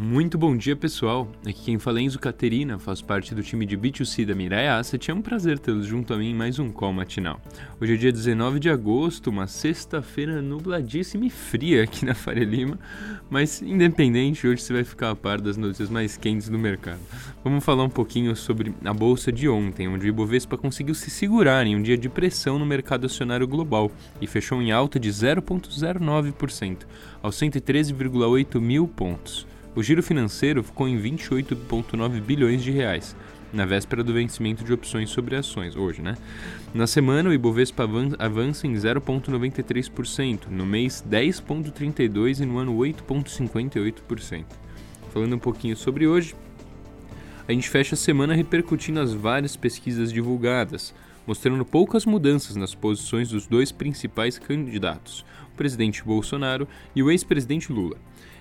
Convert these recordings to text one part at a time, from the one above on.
Muito bom dia, pessoal. Aqui quem fala é Enzo Caterina, faz parte do time de B2C da Mirai Asset. É um prazer tê-los junto a mim em mais um call matinal. Hoje é dia 19 de agosto, uma sexta-feira nubladíssima e fria aqui na Faria Lima, mas independente, hoje você vai ficar a par das notícias mais quentes do mercado. Vamos falar um pouquinho sobre a bolsa de ontem, onde o Ibovespa conseguiu se segurar em um dia de pressão no mercado acionário global e fechou em alta de 0,09%, aos 113,8 mil pontos. O giro financeiro ficou em 28,9 bilhões de reais, na véspera do vencimento de opções sobre ações, hoje, né? Na semana, o Ibovespa avança em 0,93%, no mês 10,32% e no ano 8,58%. Falando um pouquinho sobre hoje, a gente fecha a semana repercutindo as várias pesquisas divulgadas, mostrando poucas mudanças nas posições dos dois principais candidatos, o presidente Bolsonaro e o ex-presidente Lula.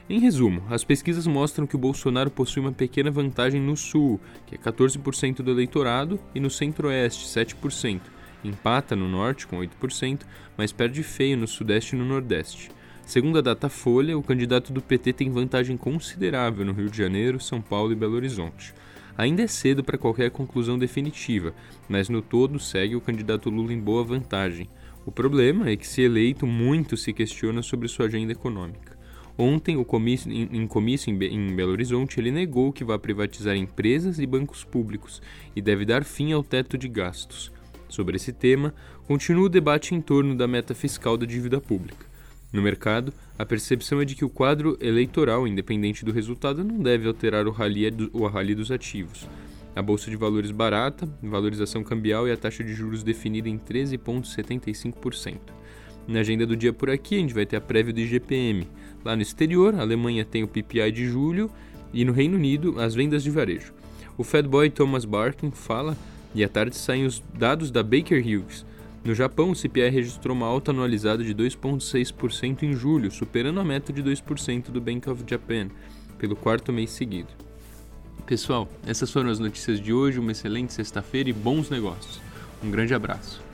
Em resumo, as pesquisas mostram que o Bolsonaro possui uma pequena vantagem no Sul, que é 14% do eleitorado, e no Centro-Oeste, 7%. Empata no Norte, com 8%, mas perde feio no Sudeste e no Nordeste. Segundo a Datafolha, o candidato do PT tem vantagem considerável no Rio de Janeiro, São Paulo e Belo Horizonte. Ainda é cedo para qualquer conclusão definitiva, mas no todo segue o candidato Lula em boa vantagem. O problema é que, se eleito, muito se questiona sobre sua agenda econômica. Ontem, comício, em, comício em, Belo Horizonte, ele negou que vai privatizar empresas e bancos públicos e deve dar fim ao teto de gastos. Sobre esse tema, continua o debate em torno da meta fiscal da dívida pública. No mercado, a percepção é de que o quadro eleitoral, independente do resultado, não deve alterar o rally, o rally dos ativos. A bolsa de valores barata, valorização cambial e a taxa de juros definida em 13,75%. Na agenda do dia por aqui, a gente vai ter a prévia do IGPM. Lá no exterior, a Alemanha tem o PPI de julho e no Reino Unido, as vendas de varejo. O Fed Boy Thomas Barkin fala e à tarde saem os dados da Baker Hughes. No Japão, o CPI registrou uma alta anualizada de 2,6% em julho, superando a meta de 2% do Bank of Japan, pelo quarto mês seguido. Pessoal, essas foram as notícias de hoje. Uma excelente sexta-feira e bons negócios. Um grande abraço.